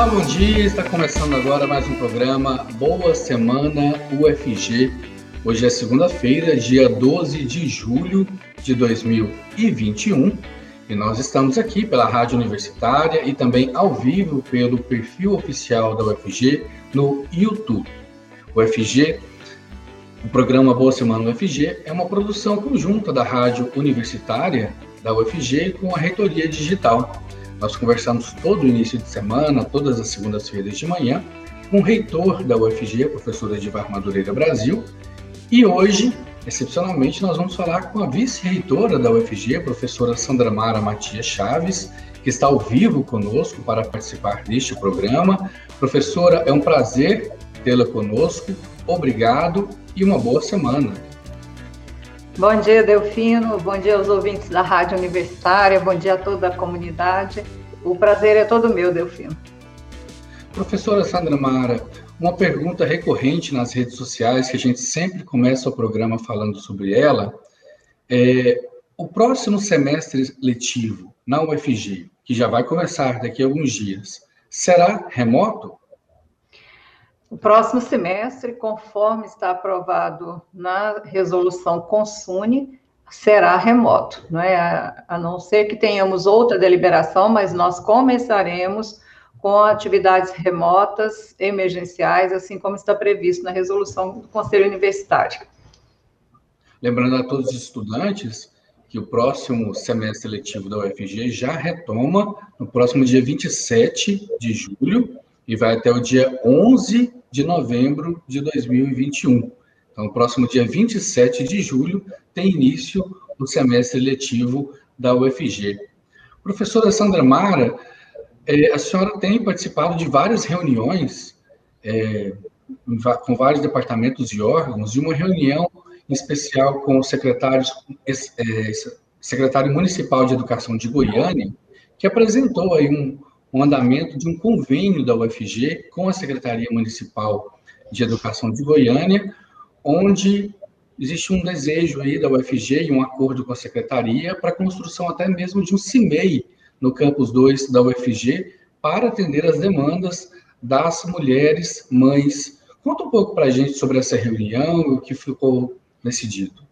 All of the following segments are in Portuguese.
Olá, bom dia. Está começando agora mais um programa Boa Semana UFG. Hoje é segunda-feira, dia 12 de julho de 2021, e nós estamos aqui pela Rádio Universitária e também ao vivo pelo perfil oficial da UFG no YouTube. O UFG, o programa Boa Semana UFG, é uma produção conjunta da Rádio Universitária da UFG com a Reitoria Digital nós conversamos todo início de semana, todas as segundas-feiras de manhã, com o reitor da UFG, professora Edivar Madureira Brasil, e hoje, excepcionalmente, nós vamos falar com a vice-reitora da UFG, professora Sandra Mara Matias Chaves, que está ao vivo conosco para participar deste programa. Professora, é um prazer tê-la conosco. Obrigado e uma boa semana. Bom dia, Delfino. Bom dia aos ouvintes da Rádio Universitária. Bom dia a toda a comunidade. O prazer é todo meu, Delfino. Professora Sandra Mara, uma pergunta recorrente nas redes sociais, que a gente sempre começa o programa falando sobre ela, é o próximo semestre letivo na UFG, que já vai começar daqui a alguns dias, será remoto? O próximo semestre, conforme está aprovado na resolução Consune, será remoto, não é? A, não ser que tenhamos outra deliberação, mas nós começaremos com atividades remotas, emergenciais, assim como está previsto na resolução do Conselho Universitário. Lembrando a todos os estudantes que o próximo semestre letivo da UFG já retoma no próximo dia 27 de julho e vai até o dia 11 de novembro de 2021. Então, no próximo dia 27 de julho, tem início o semestre letivo da UFG. Professora Sandra Mara, é, a senhora tem participado de várias reuniões é, com vários departamentos e órgãos, e uma reunião especial com o secretário, é, secretário municipal de educação de Goiânia, que apresentou aí um, o andamento de um convênio da UFG com a Secretaria Municipal de Educação de Goiânia, onde existe um desejo aí da UFG e um acordo com a secretaria para a construção até mesmo de um CIMEI no campus 2 da UFG para atender as demandas das mulheres mães. Conta um pouco para a gente sobre essa reunião e o que ficou decidido.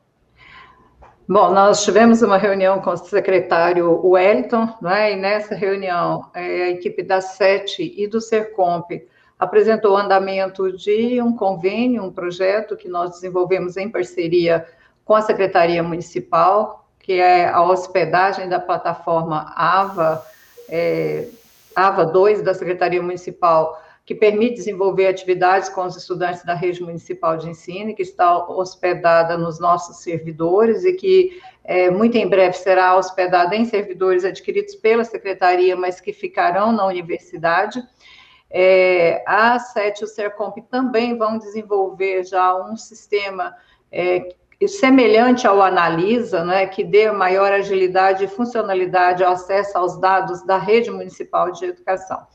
Bom, nós tivemos uma reunião com o secretário Wellington, né, e nessa reunião é, a equipe da SET e do SERCOMP apresentou o andamento de um convênio, um projeto que nós desenvolvemos em parceria com a Secretaria Municipal, que é a hospedagem da plataforma AVA, é, AVA 2 da Secretaria Municipal, que permite desenvolver atividades com os estudantes da rede municipal de ensino, que está hospedada nos nossos servidores e que é, muito em breve será hospedada em servidores adquiridos pela secretaria, mas que ficarão na universidade. É, a SET e o SERCOMP também vão desenvolver já um sistema é, semelhante ao Analisa, né, que dê maior agilidade e funcionalidade ao acesso aos dados da rede municipal de educação.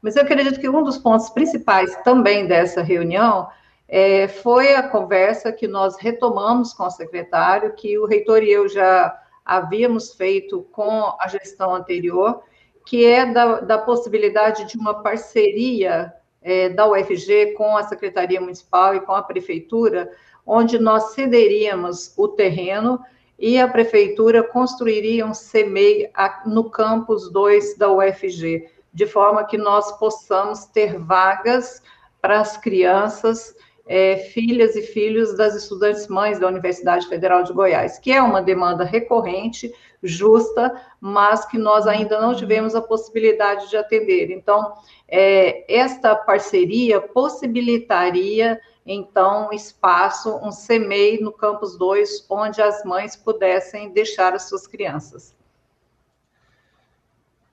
Mas eu acredito que um dos pontos principais também dessa reunião é, foi a conversa que nós retomamos com o secretário, que o reitor e eu já havíamos feito com a gestão anterior, que é da, da possibilidade de uma parceria é, da UFG com a Secretaria Municipal e com a Prefeitura, onde nós cederíamos o terreno e a Prefeitura construiria um CMEI no campus 2 da UFG de forma que nós possamos ter vagas para as crianças, é, filhas e filhos das estudantes mães da Universidade Federal de Goiás, que é uma demanda recorrente, justa, mas que nós ainda não tivemos a possibilidade de atender. Então, é, esta parceria possibilitaria, então, espaço, um CMEI no Campus 2, onde as mães pudessem deixar as suas crianças.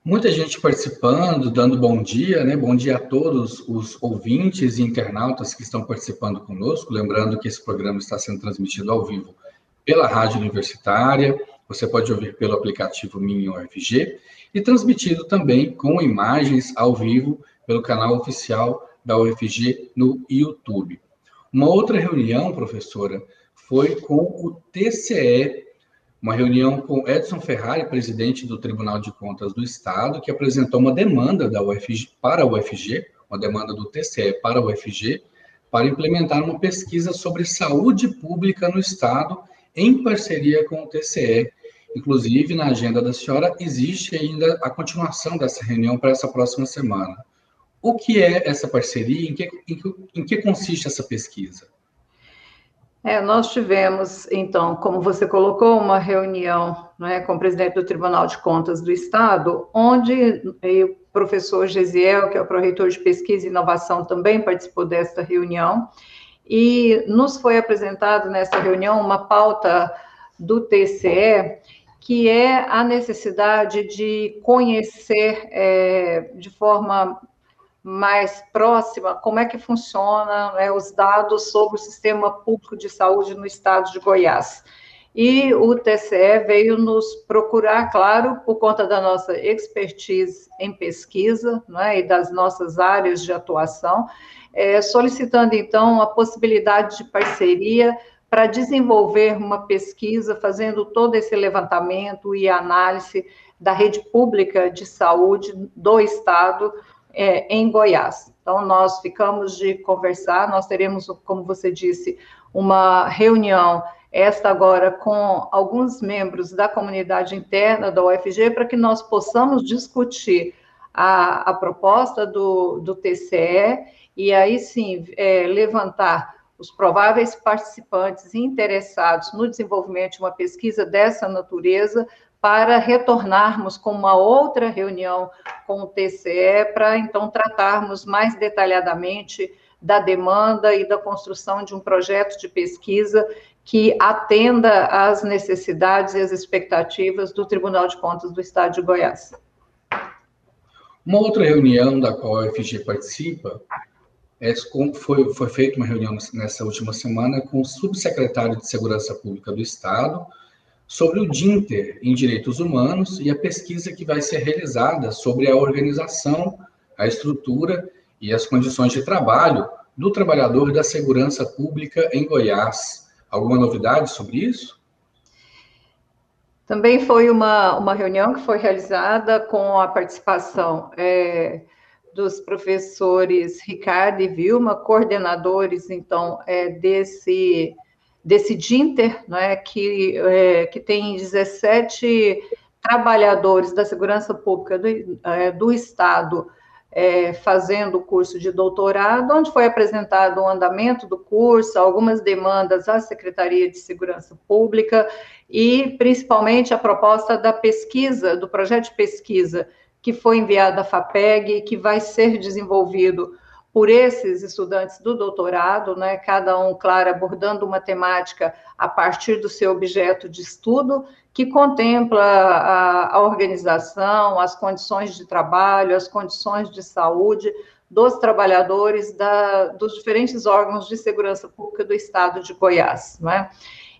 Muita gente participando, dando bom dia, né? Bom dia a todos os ouvintes e internautas que estão participando conosco. Lembrando que esse programa está sendo transmitido ao vivo pela Rádio Universitária, você pode ouvir pelo aplicativo Minho UFG e transmitido também com imagens ao vivo pelo canal oficial da UFG no YouTube. Uma outra reunião, professora, foi com o TCE, uma reunião com Edson Ferrari, presidente do Tribunal de Contas do Estado, que apresentou uma demanda da UFG para a UFG, uma demanda do TCE para a UFG, para implementar uma pesquisa sobre saúde pública no Estado, em parceria com o TCE. Inclusive, na agenda da senhora, existe ainda a continuação dessa reunião para essa próxima semana. O que é essa parceria? Em que, em que, em que consiste essa pesquisa? É, nós tivemos, então, como você colocou, uma reunião né, com o presidente do Tribunal de Contas do Estado, onde o professor Gesiel, que é o pró-reitor de Pesquisa e Inovação, também participou desta reunião, e nos foi apresentado nessa reunião uma pauta do TCE, que é a necessidade de conhecer é, de forma mais próxima como é que funciona né, os dados sobre o sistema público de saúde no estado de Goiás. E o TCE veio nos procurar, claro, por conta da nossa expertise em pesquisa né, e das nossas áreas de atuação, é, solicitando então a possibilidade de parceria para desenvolver uma pesquisa, fazendo todo esse levantamento e análise da rede pública de saúde do Estado, é, em Goiás. Então, nós ficamos de conversar, nós teremos, como você disse, uma reunião, esta agora com alguns membros da comunidade interna da UFG, para que nós possamos discutir a, a proposta do, do TCE e aí sim é, levantar os prováveis participantes interessados no desenvolvimento de uma pesquisa dessa natureza para retornarmos com uma outra reunião com o TCE para então tratarmos mais detalhadamente da demanda e da construção de um projeto de pesquisa que atenda às necessidades e às expectativas do Tribunal de Contas do Estado de Goiás. Uma outra reunião da qual a UFG participa é, foi, foi feita uma reunião nessa última semana com o subsecretário de Segurança Pública do Estado, sobre o DINTER em Direitos Humanos e a pesquisa que vai ser realizada sobre a organização, a estrutura e as condições de trabalho do trabalhador da segurança pública em Goiás. Alguma novidade sobre isso? Também foi uma, uma reunião que foi realizada com a participação é, dos professores Ricardo e Vilma, coordenadores, então, é, desse desse DINTER, né, que, é, que tem 17 trabalhadores da segurança pública do, é, do Estado é, fazendo o curso de doutorado, onde foi apresentado o andamento do curso, algumas demandas à Secretaria de Segurança Pública e, principalmente, a proposta da pesquisa, do projeto de pesquisa que foi enviado à FAPEG e que vai ser desenvolvido por esses estudantes do doutorado, né, cada um, claro, abordando uma temática a partir do seu objeto de estudo, que contempla a, a organização, as condições de trabalho, as condições de saúde dos trabalhadores da, dos diferentes órgãos de segurança pública do estado de Goiás. Né?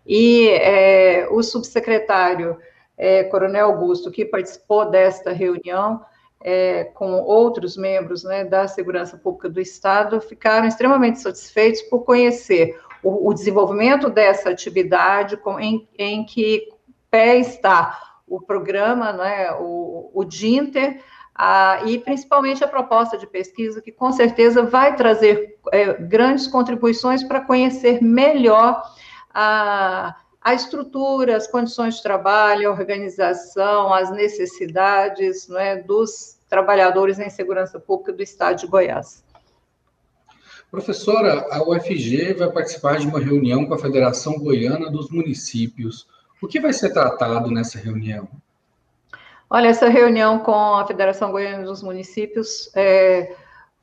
E é, o subsecretário é, Coronel Augusto, que participou desta reunião, é, com outros membros né, da segurança pública do Estado, ficaram extremamente satisfeitos por conhecer o, o desenvolvimento dessa atividade, com, em, em, que pé está o programa, né, o, o DINTER, e principalmente a proposta de pesquisa, que com certeza vai trazer é, grandes contribuições para conhecer melhor a, a estrutura, as condições de trabalho, a organização, as necessidades é, dos trabalhadores em segurança pública do estado de Goiás. Professora, a UFG vai participar de uma reunião com a Federação Goiana dos Municípios. O que vai ser tratado nessa reunião? Olha, essa reunião com a Federação Goiana dos Municípios é,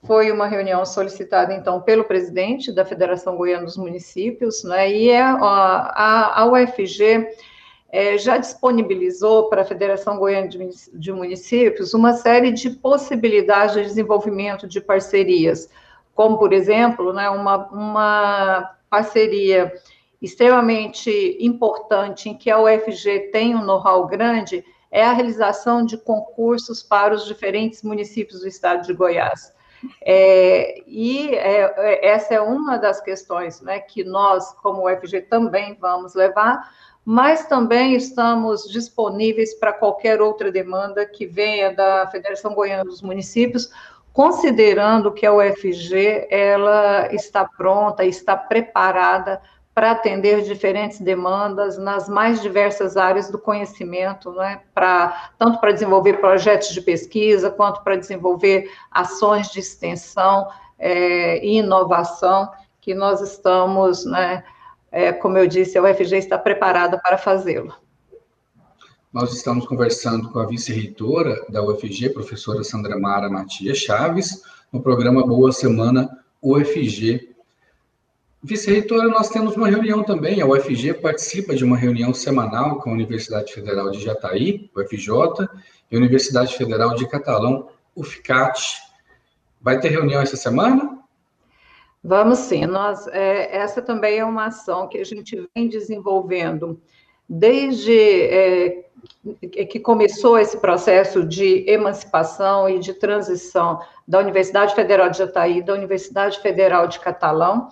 foi uma reunião solicitada, então, pelo presidente da Federação Goiana dos Municípios, né, e é, a, a, a UFG é, já disponibilizou para a Federação Goiana de Municípios uma série de possibilidades de desenvolvimento de parcerias, como, por exemplo, né, uma, uma parceria extremamente importante em que a UFG tem um know-how grande é a realização de concursos para os diferentes municípios do estado de Goiás. É, e é, é essa é uma das questões né, que nós, como UFG, também vamos levar, mas também estamos disponíveis para qualquer outra demanda que venha da Federação Goiana dos Municípios, considerando que a UFG ela está pronta, está preparada para atender diferentes demandas nas mais diversas áreas do conhecimento, né, para, tanto para desenvolver projetos de pesquisa, quanto para desenvolver ações de extensão é, e inovação, que nós estamos, né, é, como eu disse, a UFG está preparada para fazê-lo. Nós estamos conversando com a vice-reitora da UFG, professora Sandra Mara Matias Chaves, no programa Boa Semana UFG. Vice-reitora, nós temos uma reunião também. A UFG participa de uma reunião semanal com a Universidade Federal de Jataí, UFJ, e a Universidade Federal de Catalão, UFCAT. Vai ter reunião essa semana? Vamos sim. Nós, é, essa também é uma ação que a gente vem desenvolvendo desde é, que começou esse processo de emancipação e de transição da Universidade Federal de Jataí, da Universidade Federal de Catalão.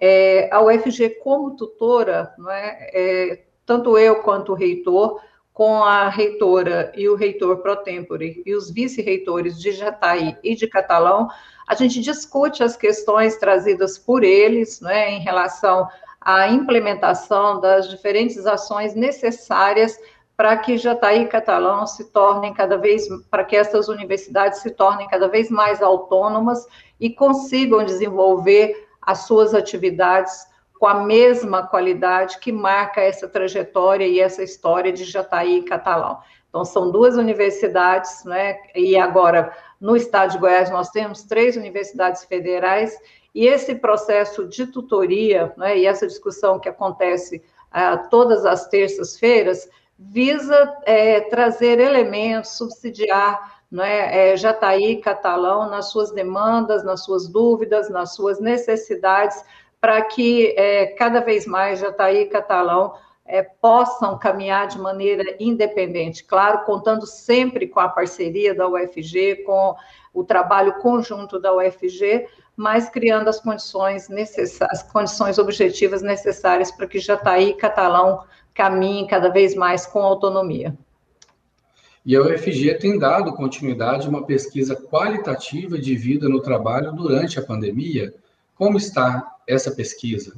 É, a UFG, como tutora, é, é, tanto eu quanto o reitor, com a reitora e o reitor pro tempore e os vice-reitores de Jataí e de Catalão, a gente discute as questões trazidas por eles, né, em relação à implementação das diferentes ações necessárias para que Jataí Catalão se tornem cada vez, para que essas universidades se tornem cada vez mais autônomas e consigam desenvolver as suas atividades com a mesma qualidade que marca essa trajetória e essa história de Jataí Catalão. Então, são duas universidades, né? E agora, no estado de Goiás, nós temos três universidades federais, e esse processo de tutoria, né, e essa discussão que acontece uh, todas as terças-feiras, visa é, trazer elementos, subsidiar né, é, Jataí Catalão nas suas demandas, nas suas dúvidas, nas suas necessidades, para que é, cada vez mais Jataí Catalão é, possam caminhar de maneira independente, claro, contando sempre com a parceria da UFG, com o trabalho conjunto da UFG, mas criando as condições necessárias, as condições objetivas necessárias para que Jataí Catalão caminhem cada vez mais com autonomia. E a UFG tem dado continuidade a uma pesquisa qualitativa de vida no trabalho durante a pandemia. Como está essa pesquisa?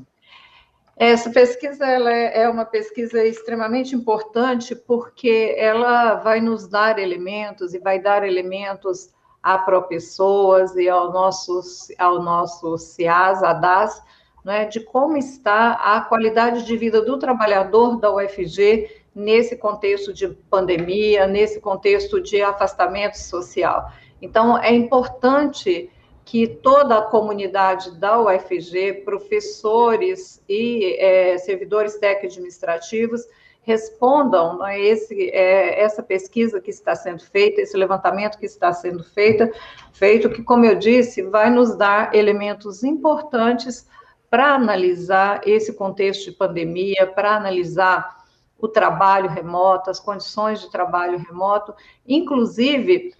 Essa pesquisa ela é, é uma pesquisa extremamente importante porque ela vai nos dar elementos e vai dar elementos a ProPessoas e ao nosso, ao nosso CIAS, a DAS, né, de como está a qualidade de vida do trabalhador da UFG nesse contexto de pandemia, nesse contexto de afastamento social. Então, é importante que toda a comunidade da UFG, professores e é, servidores técnico-administrativos, respondam a esse, é, essa pesquisa que está sendo feita, esse levantamento que está sendo feita, feito, que, como eu disse, vai nos dar elementos importantes para analisar esse contexto de pandemia, para analisar o trabalho remoto, as condições de trabalho remoto, inclusive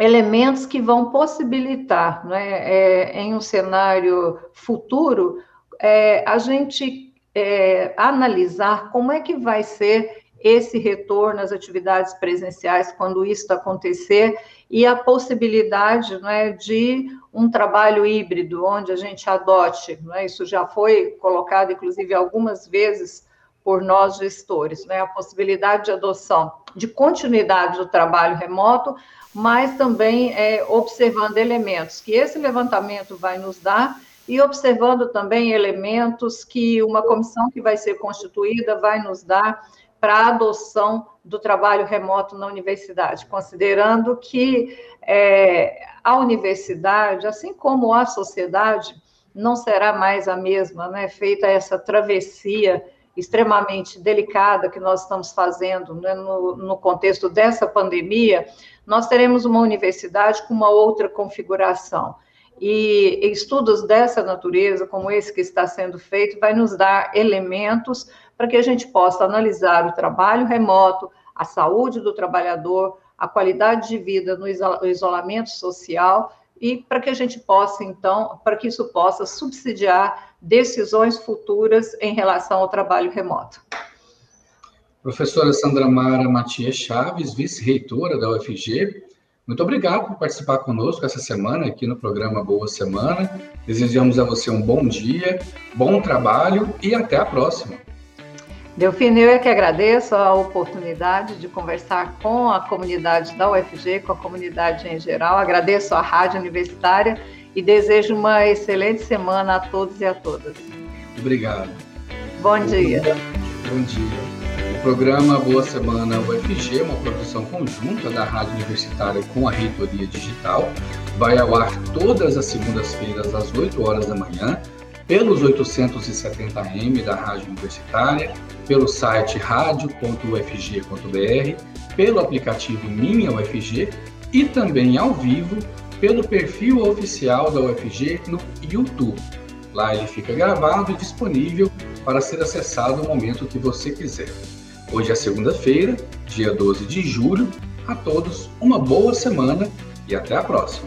elementos que vão possibilitar, né, é, em um cenário futuro, é, a gente é, analisar como é que vai ser esse retorno às atividades presenciais quando isso acontecer e a possibilidade né, de um trabalho híbrido, onde a gente adote, né, isso já foi colocado, inclusive, algumas vezes por nós gestores, né, a possibilidade de adoção de continuidade do trabalho remoto, mas também é, observando elementos que esse levantamento vai nos dar e observando também elementos que uma comissão que vai ser constituída vai nos dar para a adoção do trabalho remoto na universidade, considerando que é, a universidade, assim como a sociedade, não será mais a mesma, né? Feita essa travessia extremamente delicada que nós estamos fazendo né, no, no contexto dessa pandemia, nós teremos uma universidade com uma outra configuração. E estudos dessa natureza, como esse que está sendo feito, vai nos dar elementos para que a gente possa analisar o trabalho remoto, a saúde do trabalhador, a qualidade de vida no isolamento social e para que a gente possa, então, para que isso possa subsidiar decisões futuras em relação ao trabalho remoto. Professora Sandra Mara Matias Chaves, vice-reitora da UFG, muito obrigado por participar conosco essa semana aqui no programa Boa Semana. Desejamos a você um bom dia, bom trabalho e até a próxima. Delfino, eu é que agradeço a oportunidade de conversar com a comunidade da UFG, com a comunidade em geral. Agradeço a Rádio Universitária e desejo uma excelente semana a todos e a todas. Obrigado. Bom dia. Bom dia. O programa Boa Semana UFG uma produção conjunta da Rádio Universitária com a Reitoria Digital. Vai ao ar todas as segundas-feiras às 8 horas da manhã pelos 870m da Rádio Universitária, pelo site radio.ufg.br, pelo aplicativo Minha UFG e também ao vivo pelo perfil oficial da UFG no YouTube. Lá ele fica gravado e disponível para ser acessado no momento que você quiser. Hoje é segunda-feira, dia 12 de julho. A todos uma boa semana e até a próxima.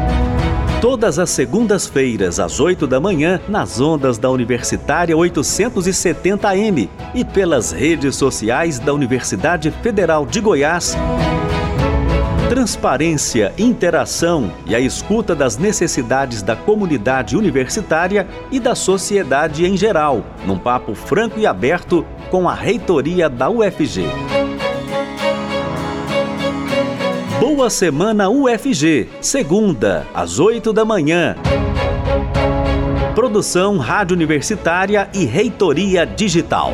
todas as segundas-feiras, às 8 da manhã, nas ondas da Universitária 870M e pelas redes sociais da Universidade Federal de Goiás. Transparência, interação e a escuta das necessidades da comunidade universitária e da sociedade em geral, num papo franco e aberto com a reitoria da UFG. Boa Semana UFG, segunda, às 8 da manhã. Produção Rádio Universitária e Reitoria Digital.